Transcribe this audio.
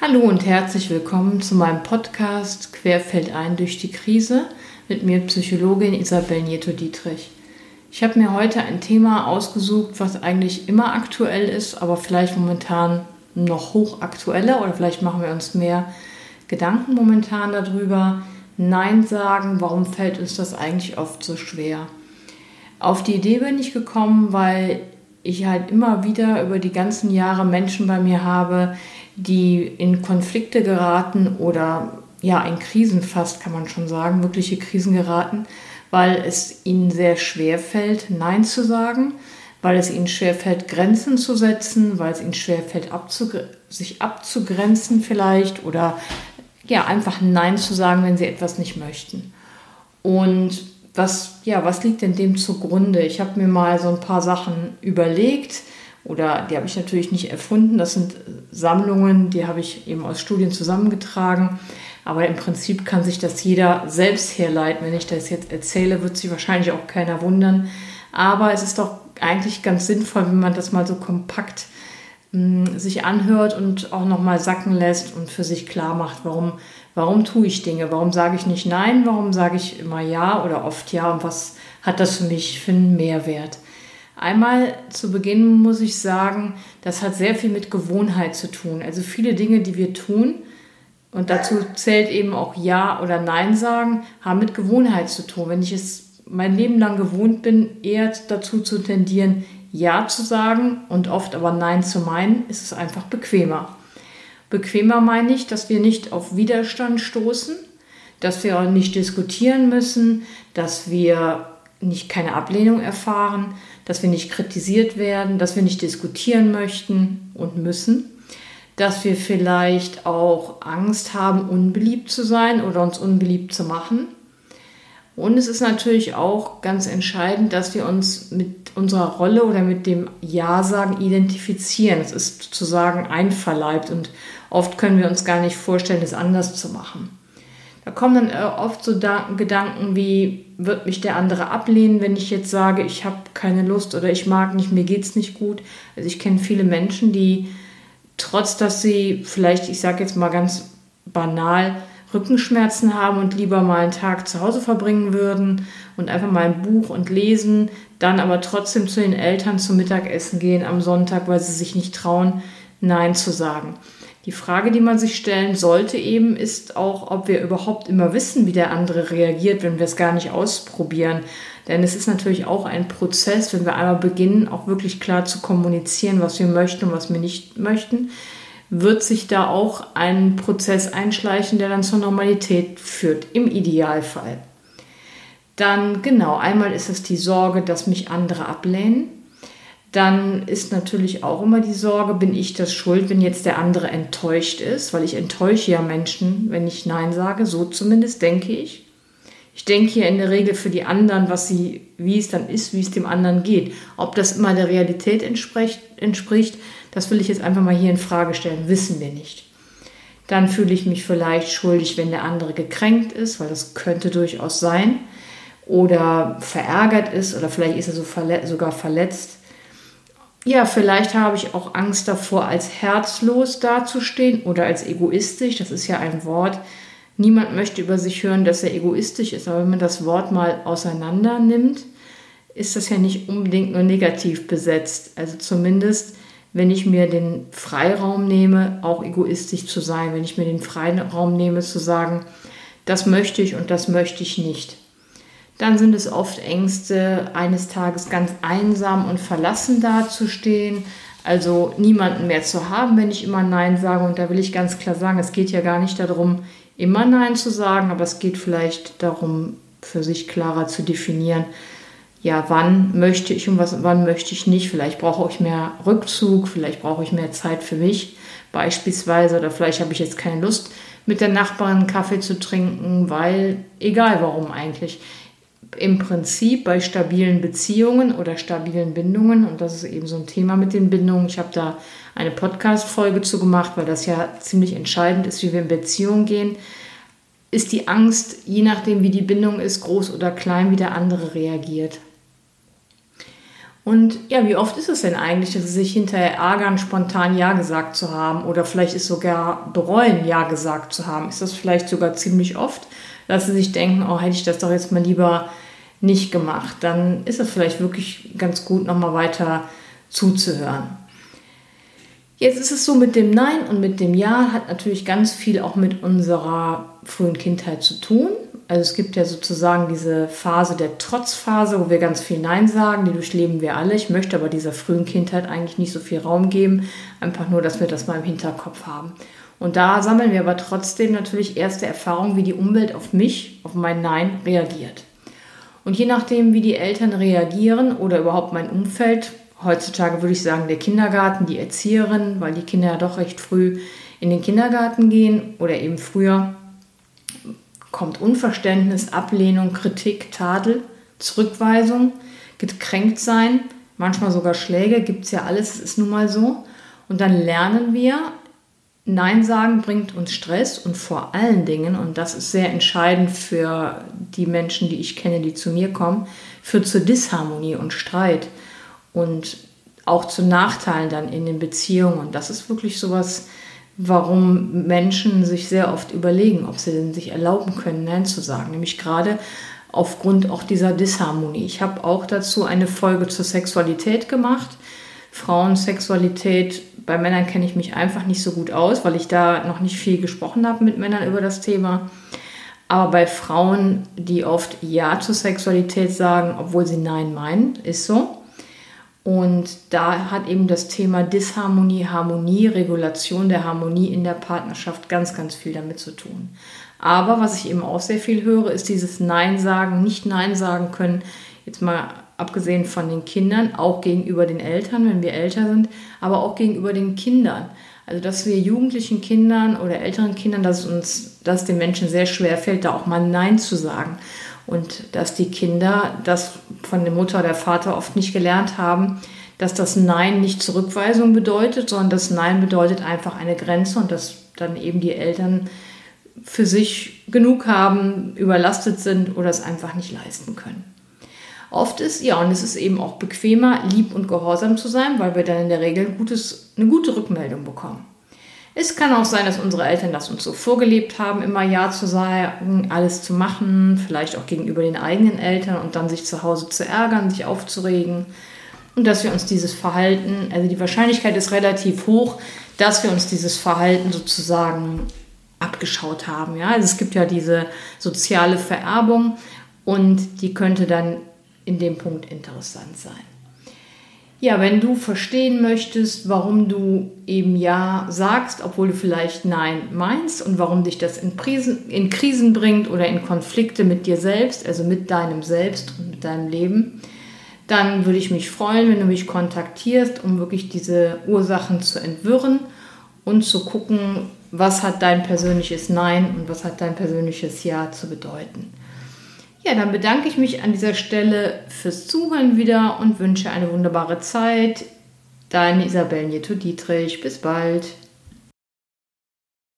Hallo und herzlich willkommen zu meinem Podcast Querfeld ein durch die Krise mit mir Psychologin Isabel Nieto-Dietrich. Ich habe mir heute ein Thema ausgesucht, was eigentlich immer aktuell ist, aber vielleicht momentan noch hochaktueller oder vielleicht machen wir uns mehr Gedanken momentan darüber. Nein sagen, warum fällt uns das eigentlich oft so schwer? Auf die Idee bin ich gekommen, weil ich halt immer wieder über die ganzen Jahre Menschen bei mir habe, die in Konflikte geraten oder ja, in Krisen fast, kann man schon sagen, wirkliche Krisen geraten, weil es ihnen sehr schwer fällt, Nein zu sagen, weil es ihnen schwer fällt, Grenzen zu setzen, weil es ihnen schwer fällt, abzugre sich abzugrenzen vielleicht oder ja, einfach Nein zu sagen, wenn sie etwas nicht möchten. Und was, ja, was liegt denn dem zugrunde? Ich habe mir mal so ein paar Sachen überlegt, oder die habe ich natürlich nicht erfunden. Das sind Sammlungen, die habe ich eben aus Studien zusammengetragen. Aber im Prinzip kann sich das jeder selbst herleiten. Wenn ich das jetzt erzähle, wird sich wahrscheinlich auch keiner wundern. Aber es ist doch eigentlich ganz sinnvoll, wenn man das mal so kompakt mh, hm, sich anhört und auch nochmal sacken lässt und für sich klar macht, warum, warum tue ich Dinge, warum sage ich nicht Nein, warum sage ich immer Ja oder oft Ja und was hat das für mich für einen Mehrwert. Einmal zu Beginn muss ich sagen, das hat sehr viel mit Gewohnheit zu tun. Also viele Dinge, die wir tun, und dazu zählt eben auch Ja oder Nein sagen, haben mit Gewohnheit zu tun. Wenn ich es mein Leben lang gewohnt bin, eher dazu zu tendieren, Ja zu sagen und oft aber Nein zu meinen, ist es einfach bequemer. Bequemer meine ich, dass wir nicht auf Widerstand stoßen, dass wir nicht diskutieren müssen, dass wir nicht keine Ablehnung erfahren, dass wir nicht kritisiert werden, dass wir nicht diskutieren möchten und müssen, dass wir vielleicht auch Angst haben, unbeliebt zu sein oder uns unbeliebt zu machen. Und es ist natürlich auch ganz entscheidend, dass wir uns mit unserer Rolle oder mit dem Ja-Sagen identifizieren. Es ist sozusagen einverleibt und oft können wir uns gar nicht vorstellen, es anders zu machen. Da kommen dann äh, oft so Gedanken wie, wird mich der andere ablehnen, wenn ich jetzt sage, ich habe keine Lust oder ich mag nicht, mir geht es nicht gut. Also ich kenne viele Menschen, die trotz dass sie vielleicht, ich sage jetzt mal ganz banal, Rückenschmerzen haben und lieber mal einen Tag zu Hause verbringen würden und einfach mal ein Buch und lesen, dann aber trotzdem zu den Eltern zum Mittagessen gehen am Sonntag, weil sie sich nicht trauen, Nein zu sagen. Die Frage, die man sich stellen sollte eben, ist auch, ob wir überhaupt immer wissen, wie der andere reagiert, wenn wir es gar nicht ausprobieren. Denn es ist natürlich auch ein Prozess, wenn wir einmal beginnen, auch wirklich klar zu kommunizieren, was wir möchten und was wir nicht möchten, wird sich da auch ein Prozess einschleichen, der dann zur Normalität führt, im Idealfall. Dann genau, einmal ist es die Sorge, dass mich andere ablehnen dann ist natürlich auch immer die Sorge, bin ich das schuld, wenn jetzt der andere enttäuscht ist, weil ich enttäusche ja Menschen, wenn ich Nein sage, so zumindest denke ich. Ich denke ja in der Regel für die anderen, was sie, wie es dann ist, wie es dem anderen geht. Ob das immer der Realität entspricht, entspricht, das will ich jetzt einfach mal hier in Frage stellen, wissen wir nicht. Dann fühle ich mich vielleicht schuldig, wenn der andere gekränkt ist, weil das könnte durchaus sein, oder verärgert ist, oder vielleicht ist er so verle sogar verletzt ja, vielleicht habe ich auch Angst davor, als herzlos dazustehen oder als egoistisch. Das ist ja ein Wort. Niemand möchte über sich hören, dass er egoistisch ist. Aber wenn man das Wort mal auseinander nimmt, ist das ja nicht unbedingt nur negativ besetzt. Also zumindest, wenn ich mir den Freiraum nehme, auch egoistisch zu sein. Wenn ich mir den Freiraum nehme, zu sagen, das möchte ich und das möchte ich nicht. Dann sind es oft Ängste, eines Tages ganz einsam und verlassen dazustehen, also niemanden mehr zu haben, wenn ich immer Nein sage. Und da will ich ganz klar sagen, es geht ja gar nicht darum, immer Nein zu sagen, aber es geht vielleicht darum, für sich klarer zu definieren, ja, wann möchte ich und was, wann möchte ich nicht. Vielleicht brauche ich mehr Rückzug, vielleicht brauche ich mehr Zeit für mich beispielsweise oder vielleicht habe ich jetzt keine Lust, mit der Nachbarin Kaffee zu trinken, weil egal warum eigentlich im Prinzip bei stabilen Beziehungen oder stabilen Bindungen, und das ist eben so ein Thema mit den Bindungen, ich habe da eine Podcast-Folge zu gemacht, weil das ja ziemlich entscheidend ist, wie wir in Beziehungen gehen, ist die Angst, je nachdem wie die Bindung ist, groß oder klein, wie der andere reagiert. Und ja, wie oft ist es denn eigentlich, dass sie sich hinterher ärgern, spontan Ja gesagt zu haben oder vielleicht ist sogar bereuen, Ja gesagt zu haben? Ist das vielleicht sogar ziemlich oft, dass sie sich denken, oh, hätte ich das doch jetzt mal lieber nicht gemacht? Dann ist es vielleicht wirklich ganz gut, nochmal weiter zuzuhören. Jetzt ist es so mit dem Nein und mit dem Ja hat natürlich ganz viel auch mit unserer frühen Kindheit zu tun. Also es gibt ja sozusagen diese Phase der Trotzphase, wo wir ganz viel Nein sagen, die durchleben wir alle. Ich möchte aber dieser frühen Kindheit eigentlich nicht so viel Raum geben, einfach nur, dass wir das mal im Hinterkopf haben. Und da sammeln wir aber trotzdem natürlich erste Erfahrungen, wie die Umwelt auf mich, auf mein Nein reagiert. Und je nachdem, wie die Eltern reagieren oder überhaupt mein Umfeld, heutzutage würde ich sagen der Kindergarten, die Erzieherin, weil die Kinder ja doch recht früh in den Kindergarten gehen oder eben früher, kommt Unverständnis, Ablehnung, Kritik, Tadel, Zurückweisung, gekränkt sein, manchmal sogar Schläge, gibt es ja alles, ist nun mal so. Und dann lernen wir, Nein sagen bringt uns Stress und vor allen Dingen, und das ist sehr entscheidend für die Menschen, die ich kenne, die zu mir kommen, führt zur Disharmonie und Streit und auch zu Nachteilen dann in den Beziehungen. Und das ist wirklich sowas, warum Menschen sich sehr oft überlegen, ob sie denn sich erlauben können, Nein zu sagen. Nämlich gerade aufgrund auch dieser Disharmonie. Ich habe auch dazu eine Folge zur Sexualität gemacht. Frauensexualität, bei Männern kenne ich mich einfach nicht so gut aus, weil ich da noch nicht viel gesprochen habe mit Männern über das Thema. Aber bei Frauen, die oft Ja zur Sexualität sagen, obwohl sie Nein meinen, ist so. Und da hat eben das Thema Disharmonie, Harmonie, Regulation der Harmonie in der Partnerschaft ganz, ganz viel damit zu tun. Aber was ich eben auch sehr viel höre, ist dieses Nein sagen, nicht Nein sagen können. Jetzt mal abgesehen von den Kindern, auch gegenüber den Eltern, wenn wir älter sind, aber auch gegenüber den Kindern. Also dass wir jugendlichen Kindern oder älteren Kindern, dass uns, dass den Menschen sehr schwer fällt, da auch mal Nein zu sagen und dass die Kinder das von der Mutter oder der Vater oft nicht gelernt haben, dass das Nein nicht Zurückweisung bedeutet, sondern das Nein bedeutet einfach eine Grenze und dass dann eben die Eltern für sich genug haben, überlastet sind oder es einfach nicht leisten können. Oft ist, ja, und es ist eben auch bequemer, lieb und gehorsam zu sein, weil wir dann in der Regel gutes, eine gute Rückmeldung bekommen. Es kann auch sein, dass unsere Eltern das uns so vorgelebt haben, immer Ja zu sagen, alles zu machen, vielleicht auch gegenüber den eigenen Eltern und dann sich zu Hause zu ärgern, sich aufzuregen. Und dass wir uns dieses Verhalten, also die Wahrscheinlichkeit ist relativ hoch, dass wir uns dieses Verhalten sozusagen abgeschaut haben. Ja? Also es gibt ja diese soziale Vererbung und die könnte dann in dem Punkt interessant sein. Ja, wenn du verstehen möchtest, warum du eben Ja sagst, obwohl du vielleicht Nein meinst und warum dich das in, Prisen, in Krisen bringt oder in Konflikte mit dir selbst, also mit deinem Selbst und mit deinem Leben, dann würde ich mich freuen, wenn du mich kontaktierst, um wirklich diese Ursachen zu entwirren und zu gucken, was hat dein persönliches Nein und was hat dein persönliches Ja zu bedeuten. Ja, dann bedanke ich mich an dieser Stelle fürs Zuhören wieder und wünsche eine wunderbare Zeit. Deine Isabel Nieto-Dietrich. Bis bald.